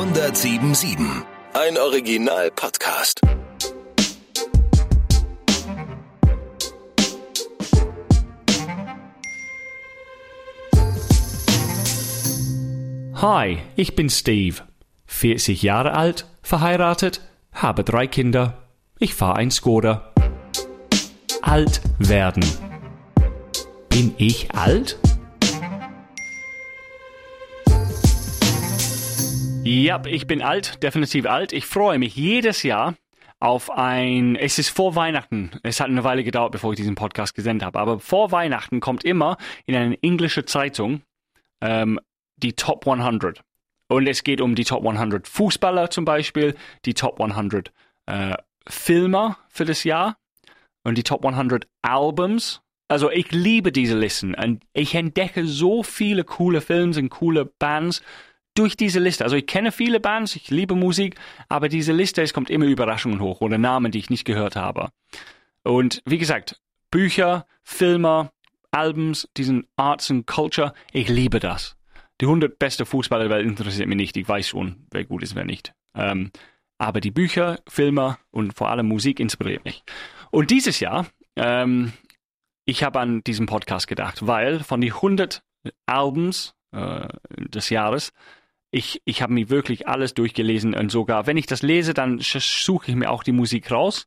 1077. Ein Original-Podcast. Hi, ich bin Steve. 40 Jahre alt, verheiratet, habe drei Kinder. Ich fahre ein Skoda. Alt werden. Bin ich alt? Ja, ich bin alt, definitiv alt. Ich freue mich jedes Jahr auf ein, es ist vor Weihnachten. Es hat eine Weile gedauert, bevor ich diesen Podcast gesendet habe. Aber vor Weihnachten kommt immer in eine englische Zeitung ähm, die Top 100. Und es geht um die Top 100 Fußballer zum Beispiel, die Top 100 äh, Filmer für das Jahr und die Top 100 Albums. Also ich liebe diese Listen und ich entdecke so viele coole Filme und coole Bands durch diese Liste. Also ich kenne viele Bands, ich liebe Musik, aber diese Liste, es kommt immer Überraschungen hoch oder Namen, die ich nicht gehört habe. Und wie gesagt, Bücher, Filme, Albums, diesen Arts and Culture, ich liebe das. Die 100 beste Fußballer der Welt interessiert mich nicht. Ich weiß schon, wer gut ist, wer nicht. Ähm, aber die Bücher, Filme und vor allem Musik inspiriert mich. Und dieses Jahr, ähm, ich habe an diesen Podcast gedacht, weil von den 100 Albums äh, des Jahres ich, ich habe mir wirklich alles durchgelesen und sogar, wenn ich das lese, dann suche ich mir auch die Musik raus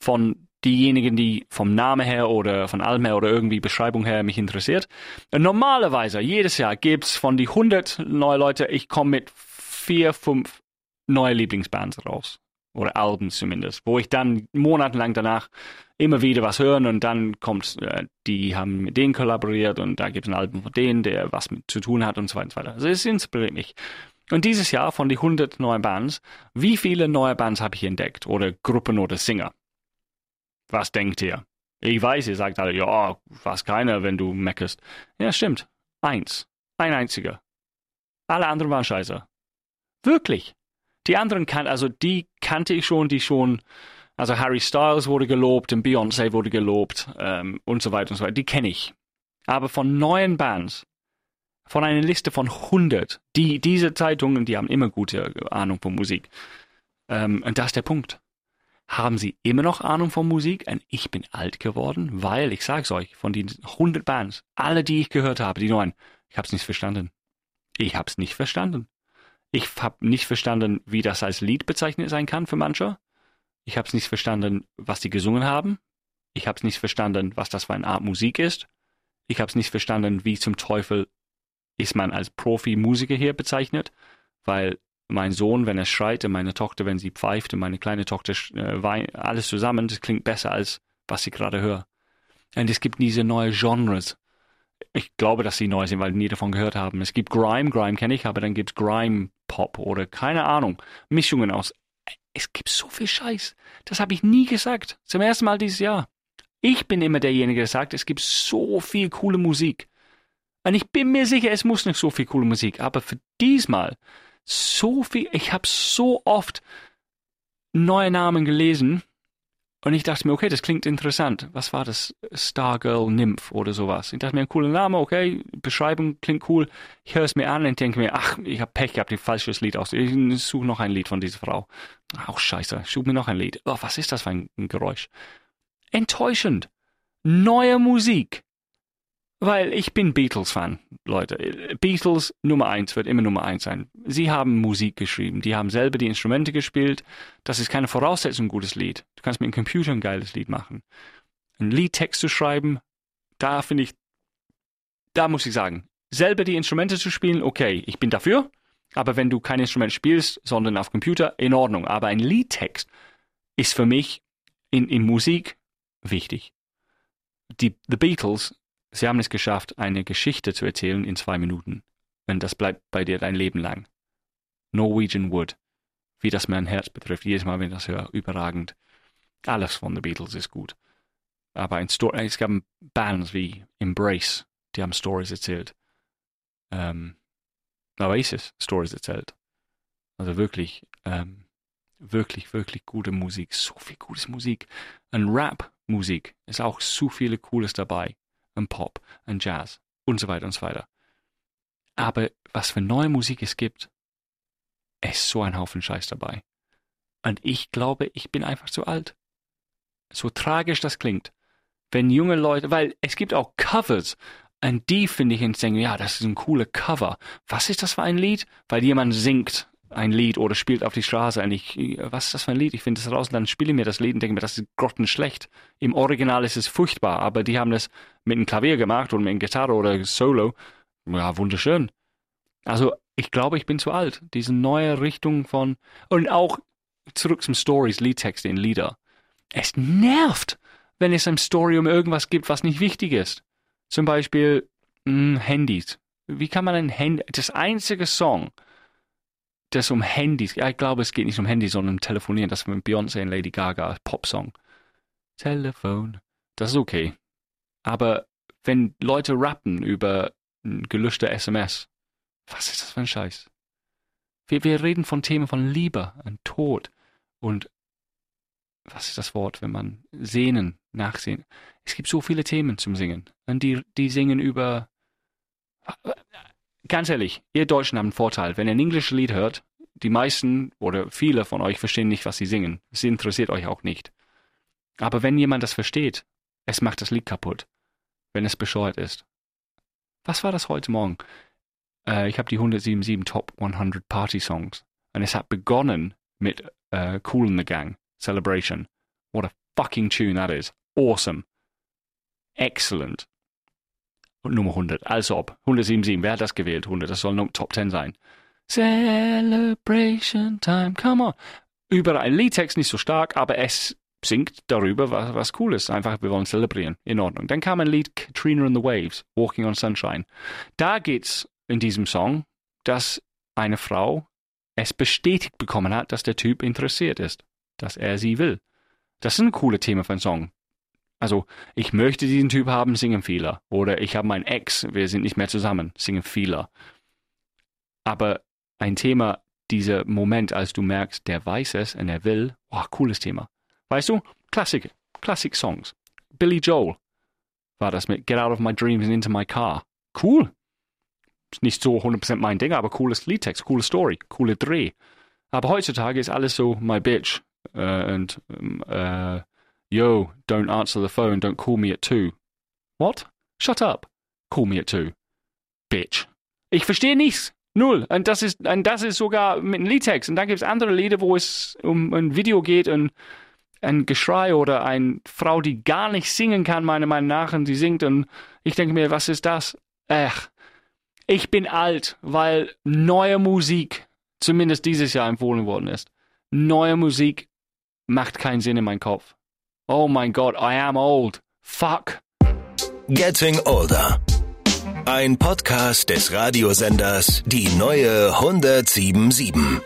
von diejenigen, die vom Namen her oder von allem her oder irgendwie Beschreibung her mich interessiert. Und normalerweise, jedes Jahr gibt's von die 100 neue Leute, ich komme mit vier, fünf neue Lieblingsbands raus. Oder Alben zumindest, wo ich dann monatelang danach immer wieder was hören und dann kommt, äh, die haben mit denen kollaboriert und da gibt es ein Album von denen, der was mit zu tun hat und so weiter und so weiter. Also es inspiriert mich. Und dieses Jahr von die 100 neuen Bands, wie viele neue Bands habe ich entdeckt? Oder Gruppen oder Singer? Was denkt ihr? Ich weiß, ihr sagt alle, ja, fast keiner, wenn du meckerst. Ja, stimmt. Eins. Ein einziger. Alle anderen waren scheiße. Wirklich. Die anderen kan also die kannte ich schon, die schon also Harry Styles wurde gelobt und Beyoncé wurde gelobt ähm, und so weiter und so weiter. Die kenne ich. Aber von neuen Bands, von einer Liste von 100, die, diese Zeitungen, die haben immer gute Ahnung von Musik. Ähm, und das ist der Punkt. Haben sie immer noch Ahnung von Musik? Und ich bin alt geworden, weil, ich sag's euch, von den 100 Bands, alle, die ich gehört habe, die neuen, ich hab's nicht verstanden. Ich hab's nicht verstanden. Ich hab nicht verstanden, wie das als Lied bezeichnet sein kann für manche. Ich habe es nicht verstanden, was die gesungen haben. Ich habe es nicht verstanden, was das für eine Art Musik ist. Ich habe es nicht verstanden, wie zum Teufel ist man als Profi-Musiker hier bezeichnet, weil mein Sohn, wenn er schreit, und meine Tochter, wenn sie pfeift, und meine kleine Tochter äh, weint, alles zusammen, das klingt besser als was ich gerade höre. Und es gibt diese neue Genres. Ich glaube, dass sie neu sind, weil nie davon gehört haben. Es gibt Grime, Grime kenne ich, aber dann gibt es Grime Pop oder keine Ahnung. Mischungen aus es gibt so viel Scheiß. Das habe ich nie gesagt. Zum ersten Mal dieses Jahr. Ich bin immer derjenige, der sagt, es gibt so viel coole Musik. Und ich bin mir sicher, es muss nicht so viel coole Musik. Aber für diesmal so viel, ich habe so oft neue Namen gelesen und ich dachte mir, okay, das klingt interessant. Was war das? Stargirl Nymph oder sowas. Ich dachte mir, ein cooler Name, okay, Beschreibung klingt cool. Ich höre es mir an und denke mir, ach, ich habe Pech gehabt, ein falsches Lied aus. Ich suche noch ein Lied von dieser Frau. Auch scheiße, ich suche mir noch ein Lied. Oh, was ist das für ein Geräusch? Enttäuschend. Neue Musik. Weil ich bin Beatles-Fan, Leute. Beatles Nummer eins wird immer Nummer eins sein. Sie haben Musik geschrieben, die haben selber die Instrumente gespielt. Das ist keine Voraussetzung, ein gutes Lied. Du kannst mit dem Computer ein geiles Lied machen. Ein Liedtext zu schreiben, da finde ich, da muss ich sagen, selber die Instrumente zu spielen, okay, ich bin dafür. Aber wenn du kein Instrument spielst, sondern auf Computer, in Ordnung. Aber ein Liedtext ist für mich in, in Musik wichtig. Die The Beatles Sie haben es geschafft, eine Geschichte zu erzählen in zwei Minuten. Und das bleibt bei dir dein Leben lang. Norwegian Wood. Wie das mein Herz betrifft. Jedes Mal, wenn ich das höre, überragend. Alles von The Beatles ist gut. Aber ein Story, es gab Bands wie Embrace, die haben Stories erzählt. Ähm, Oasis Stories erzählt. Also wirklich, ähm, wirklich, wirklich gute Musik. So viel gutes Musik. Und Rap-Musik ist auch so viele Cooles dabei und Pop und Jazz und so weiter und so weiter. Aber was für neue Musik es gibt, ist so ein Haufen Scheiß dabei. Und ich glaube, ich bin einfach zu alt. So tragisch das klingt. Wenn junge Leute, weil es gibt auch Covers, und die finde ich und denke, ja, das ist ein cooler Cover. Was ist das für ein Lied? Weil jemand singt ein Lied oder spielt auf die Straße und ich, was ist das für ein Lied? Ich finde das raus und dann spiele ich mir das Lied und denke mir, das ist grottenschlecht. Im Original ist es furchtbar, aber die haben das mit einem Klavier gemacht oder mit einer Gitarre oder Solo. Ja, wunderschön. Also, ich glaube, ich bin zu alt. Diese neue Richtung von, und auch zurück zum Stories, Liedtexte in Lieder. Es nervt, wenn es eine Story um irgendwas gibt, was nicht wichtig ist. Zum Beispiel mh, hm, Handys. Wie kann man ein Handy, das einzige Song, das um Handys, ich glaube, es geht nicht um Handys, sondern um Telefonieren, das mit Beyoncé und Lady Gaga, Popsong. Telefon. Das ist okay. Aber wenn Leute rappen über gelöschte SMS, was ist das für ein Scheiß? Wir, wir reden von Themen von Liebe und Tod und was ist das Wort, wenn man sehnen, nachsehen. Es gibt so viele Themen zum Singen. Und die, die singen über. Ganz ehrlich, ihr Deutschen haben einen Vorteil. Wenn ihr ein englisches Lied hört, die meisten oder viele von euch verstehen nicht, was sie singen. Es interessiert euch auch nicht. Aber wenn jemand das versteht, es macht das Lied kaputt. Wenn es bescheuert ist. Was war das heute Morgen? Äh, ich habe die 177 Top 100 Party Songs. Und es hat begonnen mit äh, Cool in the Gang, Celebration. What a fucking tune that is. Awesome. Excellent. Nummer 100. Also ob. 177. Wer hat das gewählt? 100. Das soll noch Top 10 sein. Celebration Time. Come on. Überall. Liedtext nicht so stark, aber es singt darüber, was, was cool ist. Einfach, wir wollen zelebrieren. In Ordnung. Dann kam ein Lied, Katrina and the Waves, Walking on Sunshine. Da geht's in diesem Song, dass eine Frau es bestätigt bekommen hat, dass der Typ interessiert ist, dass er sie will. Das ist ein cooles Thema für einen Song. Also, ich möchte diesen Typ haben, singen Fehler. Oder ich habe meinen Ex, wir sind nicht mehr zusammen, singen Fehler. Aber ein Thema, dieser Moment, als du merkst, der weiß es und er will, oh, cooles Thema. Weißt du, Klassik, Klassik-Songs. Billy Joel war das mit Get Out of My Dreams and Into My Car. Cool. Nicht so 100% mein Ding, aber cooles Liedtext, coole Story, coole Dreh. Aber heutzutage ist alles so my bitch uh, und uh, yo, don't answer the phone, don't call me at two. What? Shut up. Call me at two. Bitch. Ich verstehe nichts. Null. Und das ist, und das ist sogar mit einem Liedtext. Und dann gibt es andere Lieder, wo es um ein Video geht und ein Geschrei oder eine Frau, die gar nicht singen kann, meiner Meinung nach, und sie singt und ich denke mir, was ist das? Ach, ich bin alt, weil neue Musik, zumindest dieses Jahr empfohlen worden ist. Neue Musik macht keinen Sinn in meinem Kopf. Oh mein Gott, I am old. Fuck. Getting Older. Ein Podcast des Radiosenders Die neue 1077.